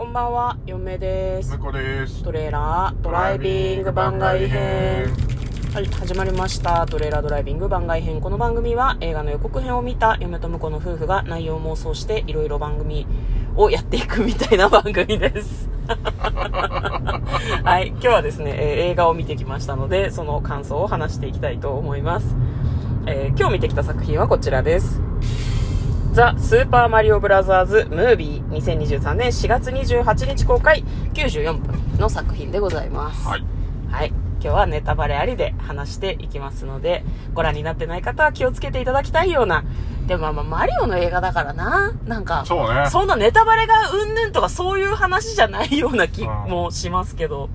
こんばんは、嫁です向。こうです。トレーラードライビング番外編。はい、始まりました。トレーラードライビング番外編。この番組は映画の予告編を見た嫁と婿の夫婦が内容を妄想していろいろ番組をやっていくみたいな番組です。はい、今日はですね、えー映画を見てきましたので、その感想を話していきたいと思います。えー今日見てきた作品はこちらです。ザ・スーパーマリオブラザーズ・ムービー2023年4月28日公開94分の作品でございます。はい。はい。今日はネタバレありで話していきますので、ご覧になってない方は気をつけていただきたいような、でもまあまあマリオの映画だからな、なんか、そうね。そんなネタバレがうんぬんとかそういう話じゃないような気うんもしますけど、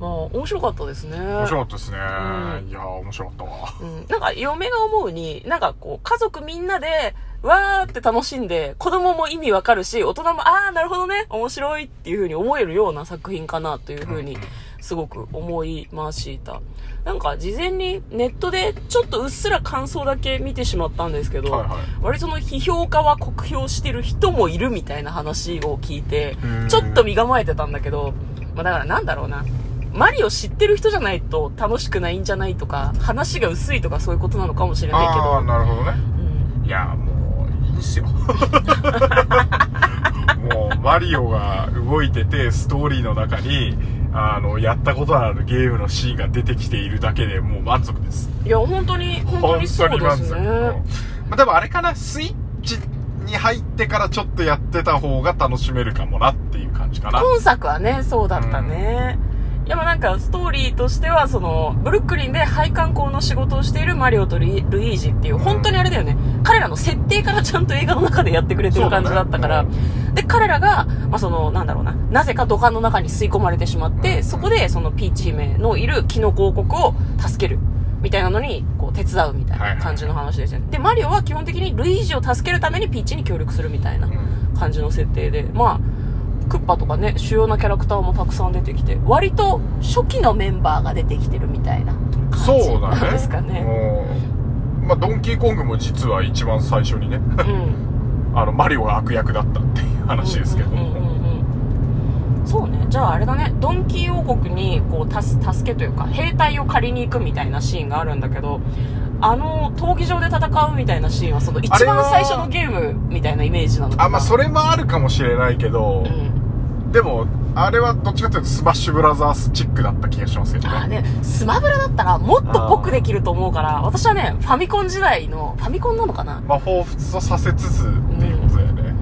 まあ面白かったですね。面白かったですね。うんいやー、面白かったわ。うん、なんか嫁が思うに、なんかこう、家族みんなで、わーって楽しんで、子供も意味わかるし、大人も、あー、なるほどね、面白いっていう風に思えるような作品かなという風にうん、すごく思いました。なんか事前にネットでちょっとうっすら感想だけ見てしまったんですけど、はいはい割とその批評家は酷評してる人もいるみたいな話を聞いてうん、ちょっと身構えてたんだけど、まあだからなんだろうな。マリオ知ってる人じゃないと楽しくないんじゃないとか、話が薄いとかそういうことなのかもしれないけあー、ど、なるほどね。うん、いやいいっすよ。もう、マリオが動いてて、ストーリーの中に、あの、やったことのあるゲームのシーンが出てきているだけでもう満足です。いや、本当に、本当にそうですね。うんまあ、でもあれかな、スイッチに入ってからちょっとやってた方が楽しめるかもなっていう感じかな。今作はね、そうだったね。でもなんか、ストーリーとしては、その、ブルックリンで配管工の仕事をしているマリオとルイージっていう、本当にあれだよね。彼らの設定からちゃんと映画の中でやってくれてる感じだったから。そうだで、彼らが、まあ、その、なんだろうな、なぜか土管の中に吸い込まれてしまって、そこで、そのピーチ姫のいるキノコ王国を助ける。みたいなのに、こう、手伝うみたいな感じの話ですよね。で、マリオは基本的にルイージを助けるためにピーチに協力するみたいなうん感じの設定で、まあ、クッパとかね、主要なキャラクターもたくさん出てきて、割と初期のメンバーが出てきてるみたいな感じ。なんですかね。うんまあ、ドンキーコングも実は一番最初にね、うん。あの、マリオが悪役だったっていう話ですけどそうね。じゃああれだね、ドンキー王国に、こう、たす、助けというか、兵隊を借りに行くみたいなシーンがあるんだけど、あの、闘技場で戦うみたいなシーンは、その一番最初のゲームみたいなイメージなのかな。あ、まあ、それもあるかもしれないけど、うん。でも、あれはどっちかというとスマッシュブラザースチックだった気がしますけどね。あーね、スマブラだったらもっとぽくできると思うから、私はね、ファミコン時代の、ファミコンなのかな？まあ、彷彿とさせつつっていうことだよね。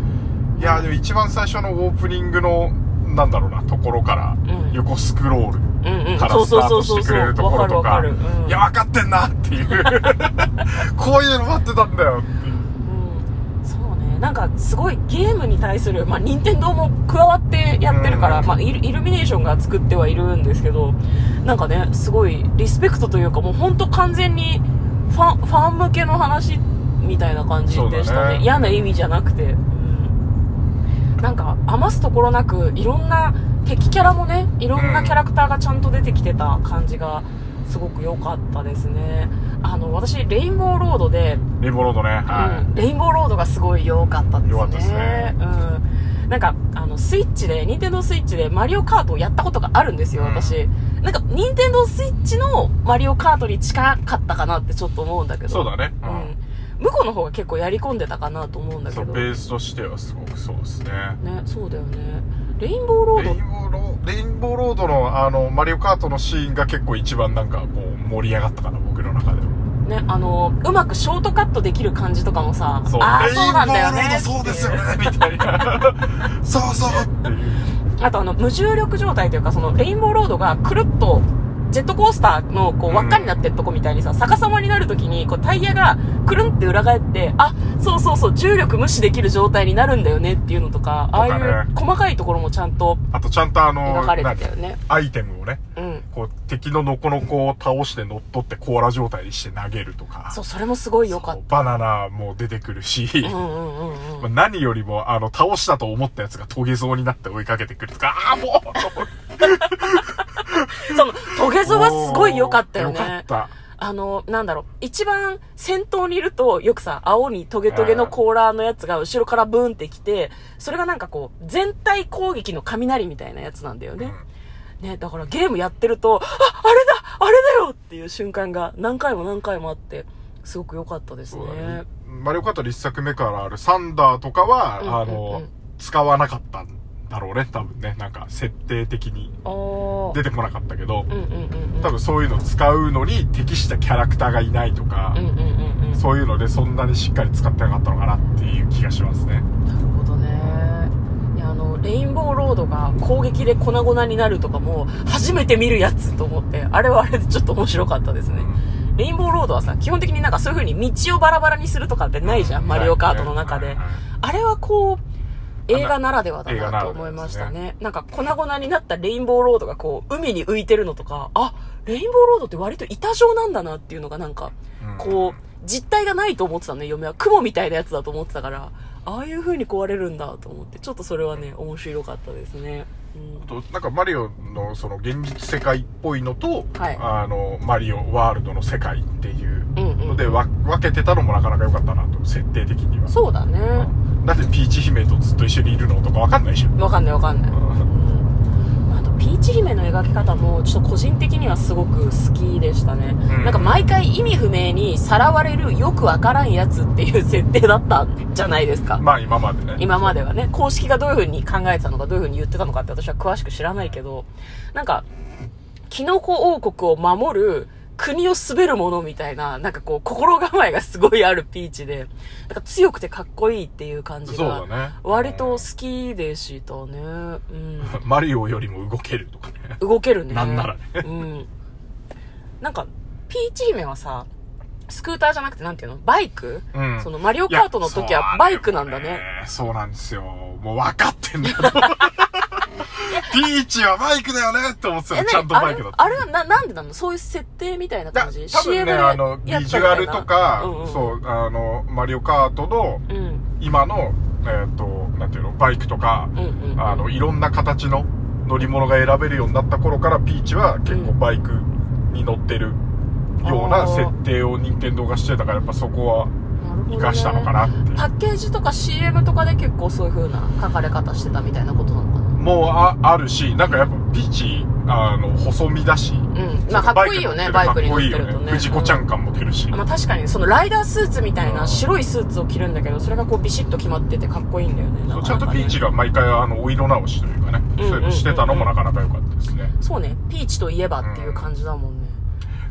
いや、でも一番最初のオープニングの、なんだろうな、ところから、ん横スクロールうんうん。からそうそうスタート。してくれるところとかいや、分かってんなっていう。こういうの待ってたんだよっていう。なんか、すごいゲームに対する、まあ、任天堂も加わってやってるから、うんまあイル、イルミネーションが作ってはいるんですけど、なんかね、すごいリスペクトというか、もう本当完全にファン、ファン向けの話みたいな感じでしたね。ね嫌な意味じゃなくて。うんなんか、余すところなく、いろんな敵キャラもね、いろんなキャラクターがちゃんと出てきてた感じが、すごく良かったですね。あの、私、レインボーロードで、レインボーロードね。はうん、レインボーロードがすごい良かったですね。良かったですねうん。なんか、あの、スイッチで、ニンテンドースイッチでマリオカートをやったことがあるんですよ、うん私。なんか、ニンテンドースイッチのマリオカートに近かったかなってちょっと思うんだけい。ど。そうだね。うんうん。向こうの方が結構やり込んでたかなと思うんだけど。ベースとしてはすごくそうですね。ね、そうだよね。レインボーロードレインボーロードのあの、マリオカートのシーンが結構一番なんかこう盛り上がったかな、僕の中では。ね、あの、うまくショートカットできる感じとかもさ、そう。ああ、そうなんだよーローね。ドそうですよね、みたいな。そうそうっていう。あとあの、無重力状態というか、その、レインボーロードがくるっと、ジェットコースターの、こう、うん。輪っかになってるとこみたいにさ、逆さまになるときに、こう、タイヤが、くるんって裏返って、あ、そうそうそう、重力無視できる状態になるんだよねっていうのとか、ああいう細かいところもちゃんとあとちゃんとあの、描かれてた何よね。アイテムをね、うん。こう敵のノコノコを倒して乗っ取ってコーラ状態にして投げるとか。そう、それもすごい良かっそうバナナも出てくるし、何よりも、あの、倒したと思ったやつがトゲゾウになって追いかけてくるとか、ああ、もう その、トゲゾはすごい良かったよよかっね。た。あの、なんだろう、一番先頭にいると、よくさ、青にトゲトゲのコーラーのやつが後ろからブーンってきて、それがなんかこう、全体攻撃の雷みたいなやつなんだよね。ね、だからゲームやってると、あ、あれだあれだよっていう瞬間が何回も何回もあって、すごく良かったですね。マリオカート1作目からあるサンダーとかは、うんうんうんあの、使わなかったんだろうね、多分ね。なんか、設定的に出てこなかったけど、うんうんうんうん。多分そういうの使うのに適したキャラクターがいないとか、うんうんうんうん。そういうのでそんなにしっかり使ってなかったのかなっていう気がしますね。なるほどね。いや、あの、レインボーロードが攻撃で粉々になるとかも、初めて見るやつと思って、あれはあれでちょっと面白かったですね。レインボーロードはさ、基本的になんかそういう風に道をバラバラにするとかってないじゃん、マリオカートの中で。あれはこう、映画ならではだなと思いましたね。なんか粉々になったレインボーロードがこう、海に浮いてるのとか、あ、レインボーロードって割と板状なんだなっていうのがなんか、こう、実体がないと思ってたのね、嫁は。雲みたいなやつだと思ってたから、ああいう風に壊れるんだと思って、ちょっとそれはね、面白かったですね。うんとなんかマリオのその現実世界っぽいのと、はいあのマリオワールドの世界っていううんうんので、わ分けてたのもなかなか良かったなと設定的にはそうだね。だってピーチ姫とずっと一緒にいるのとか分かんないじゃんわかんないわかんない。うんあと、ピーチ姫の描き方も、ちょっと個人的にはすごく好きでしたね。んなんか毎回意味不明にさらわれるよくわからんやつっていう設定だったじゃないですか。まあ今までね今まではね、公式がどういう風に考えてたのか、どういう風に言ってたのかって私は詳しく知らないけど、なんか、キノコ王国を守る国を滑る者みたいな、なんかこう、心構えがすごいあるピーチで、なんか強くてかっこいいっていう感じが、割と好きでしたね。うん。マリオよりも動けるとかね動けるね。なんならねうん。なんか、ピーチ姫はさ、スクーターじゃなくてなんていうの？バイク、うんそのマリオカートの時はバイクなんだね。そうなんですよもう分かってんだよ ピーチはバイクだよねって思ってたえ、のちゃんとバイクだった。あれ？はな、なんでなの？そういう設定みたいなだ感じ？多分ね、あの、ビジュアルとか、うんうん、そう、あの、マリオカートの、う。うん。今の、えっ、と、なんていうの、バイクとか、うんうん。うん。あの、いろんな形の乗り物が選べるようになった頃から、ピーチは結構バイクに乗ってるような設定を任天堂がしてたから、やっぱそこはなるほどね。活かしたのかなっていう。パッケージとか CM とかで結構そういう風な書かれ方してたみたいなことなのかな？もうあ、あるし、なんかやっぱピーチ、あの、細身だし、うん。まあかっこいいよね、バイクに乗ってるとね。かっこいいよね。藤子ちゃうん感も出るし。まあ確かに、そのライダースーツみたいうんな白いスーツを着るんだけど、それがこうビシッと決まっててかっこいいんだよね。そちゃんとピーチが毎回あの、お色直しというかね、そういうのしてたのもなかなか良かったですね。そうね、ピーチといえばっていう感じだもんね。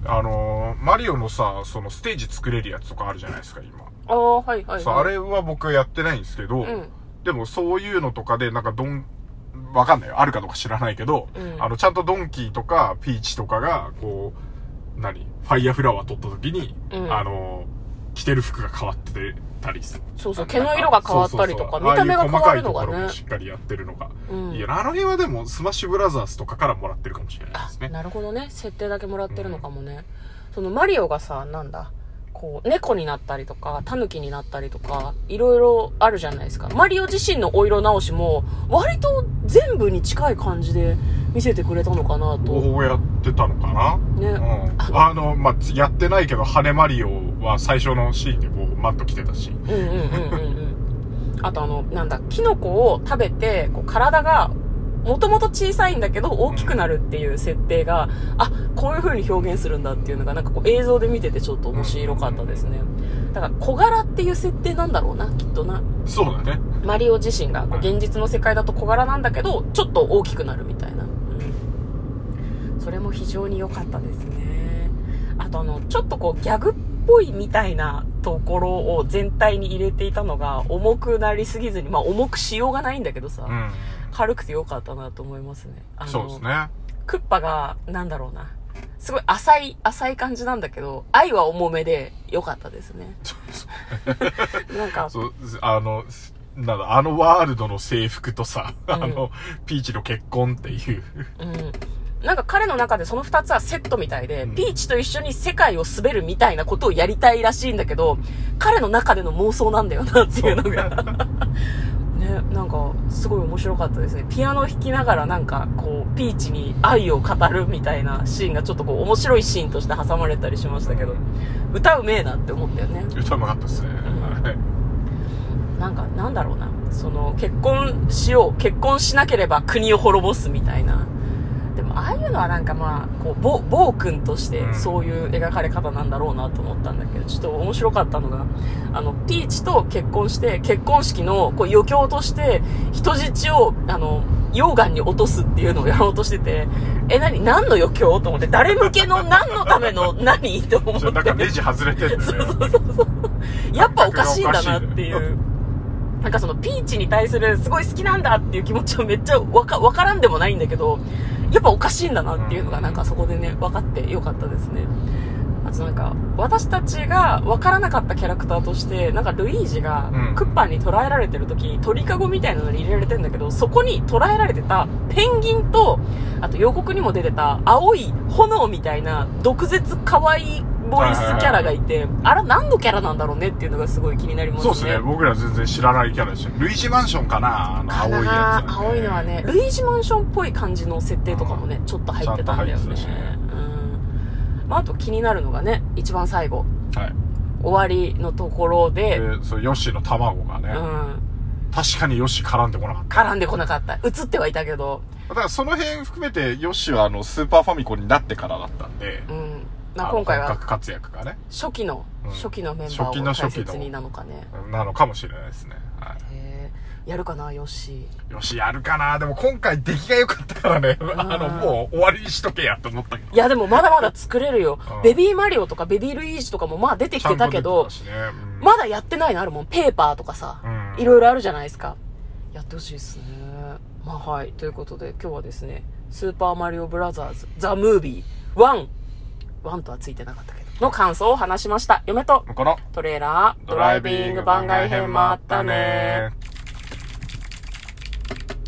あのー、マリオのさ、そのステージ作れるやつとかあるじゃないですか、今。ああ、はいはい、はい。そう、あれは僕やってないんですけど、うん。でもそういうのとかで、なんかどん、わかんないよ。あるかどうか知らないけど、うんあの、ちゃんとドンキーとかピーチとかが、こう、何？ファイヤーフラワー取った時に、うんあのー、着てる服が変わってたりする。そうそう毛の色が変わったりとかそうそうそう見た目が変わるのがねああいう細かいところもしっかりやってるのが。うんいや、あの辺はでも、スマッシュブラザーズとかからもらってるかもしれないあですね。なるほどね。設定だけもらってるのかもね。そのマリオがさ、なんだ、こう、猫になったりとか、タヌキになったりとか、いろいろあるじゃないですか。マリオ自身のお色直しも、割と全部に近い感じで見せてくれたのかなと。こうやってたのかな？ねうん。あの、まあ、やってないけど、羽マリオは最初のシーンでこう、マット着てたし。うんうんうんうんうん。あとあの、なんだ、キノコを食べて、こう体が、もともと小さいんだけど大きくなるっていう設定が、あ、こういう風に表現するんだっていうのがなんかこう映像で見ててちょっと面白かったですね。だから小柄っていう設定なんだろうな、きっとな。そうだね。マリオ自身がこう現実の世界だと小柄なんだけど、ちょっと大きくなるみたいな。うん。それも非常に良かったですね。あとあの、ちょっとこうギャグっぽいみたいなところを全体に入れていたのが重くなりすぎずに、まあ重くしようがないんだけどさ、うん。軽くて良かったなと思いますね。あのそうですね。クッパが、なんだろうな。すごい浅い、浅い感じなんだけど、愛は重めで良かったですね。なんか、そう、あの、なんだ、あのワールドの制服とさ、うんあの、ピーチの結婚っていう。うん。なんか彼の中でその二つはセットみたいで、うんピーチと一緒に世界を滑るみたいなことをやりたいらしいんだけど、彼の中での妄想なんだよなっていうのが。ねねなんかすごい面白かったですね。ピアノ弾きながらなんかこうピーチに愛を語るみたいなシーンがちょっとこう面白いシーンとして挟まれたりしましたけど歌うめえなって思ったよね。歌うまかったですね、はいなんかなんだろうな。その結婚しよう結婚しなければ国を滅ぼすみたいなああいうのはなんかまあこう暴暴君としてうん。そういう描かれ方なんだろうなと思ったんだけどちょっと面白かったのがあのピーチと結婚して結婚式のこう余興として人質をあの溶岩に落とすっていうのをやろうとしててえ何？何の余興？と思って誰向けの何のための何？と思って。なんかネジ外れてんだよね。やっぱおかしいんだなっていう。なんかそのピーチに対するすごい好きなんだっていう気持ちはめっちゃわかわからんでもないんだけど、やっぱおかしいんだなっていうのがなんかそこでね、分かってよかったですね。あとなんか、私たちが分からなかったキャラクターとして、なんかルイージがうんクッパに捕らえられてる時に鳥かごみたいなのに入れられてんだけど、そこに捕らえられてたペンギンと、あと予告にも出てた青い炎みたいな毒舌可愛いボイスキャラがいて、あれ何のキャラなんだろうねっていうのがすごい気になりますね。そうですね僕ら全然知らないキャラでしたルイージマンションかなあのか青いやつ、な青いのはね、ルイージマンションっぽい感じの設定とかもね、ちょっと入ってたんだよね。ねうん。まあ、あと気になるのがね、一番最後、はい終わりのところで、でそうヨッシーの卵がね、うん。確かにヨッシー絡んでこなかった絡んでこなかった。映ってはいたけど、だからその辺含めてヨッシーはあのスーパーファミコンになってからだったんで、うん。まあ、今回は本格活躍がね初期の、うん初期のメンバ初期のーを大初期の切になのかね。なのかもしれないですねはへーやるかな、ヨッシー。いよしやるかなでも今回出来が良かったからねあのもう終わりにしとけやと思ったけどいや、でもまだまだ作れるようん。ベビーマリオとかベビールイージとかもまあ出てきてたけど、ねうんまだやってないのあるもん。ペーパーとかさ、うんいろいろあるじゃないですか。やってほしいですね。まあはい。ということで、今日はですね、スーパーマリオブラザーズ、ザ・ムービー、ワン、ワンとはついてなかったけど、の感想を話しました。嫁と。この。トレーラー、ドライビング番外編もあったね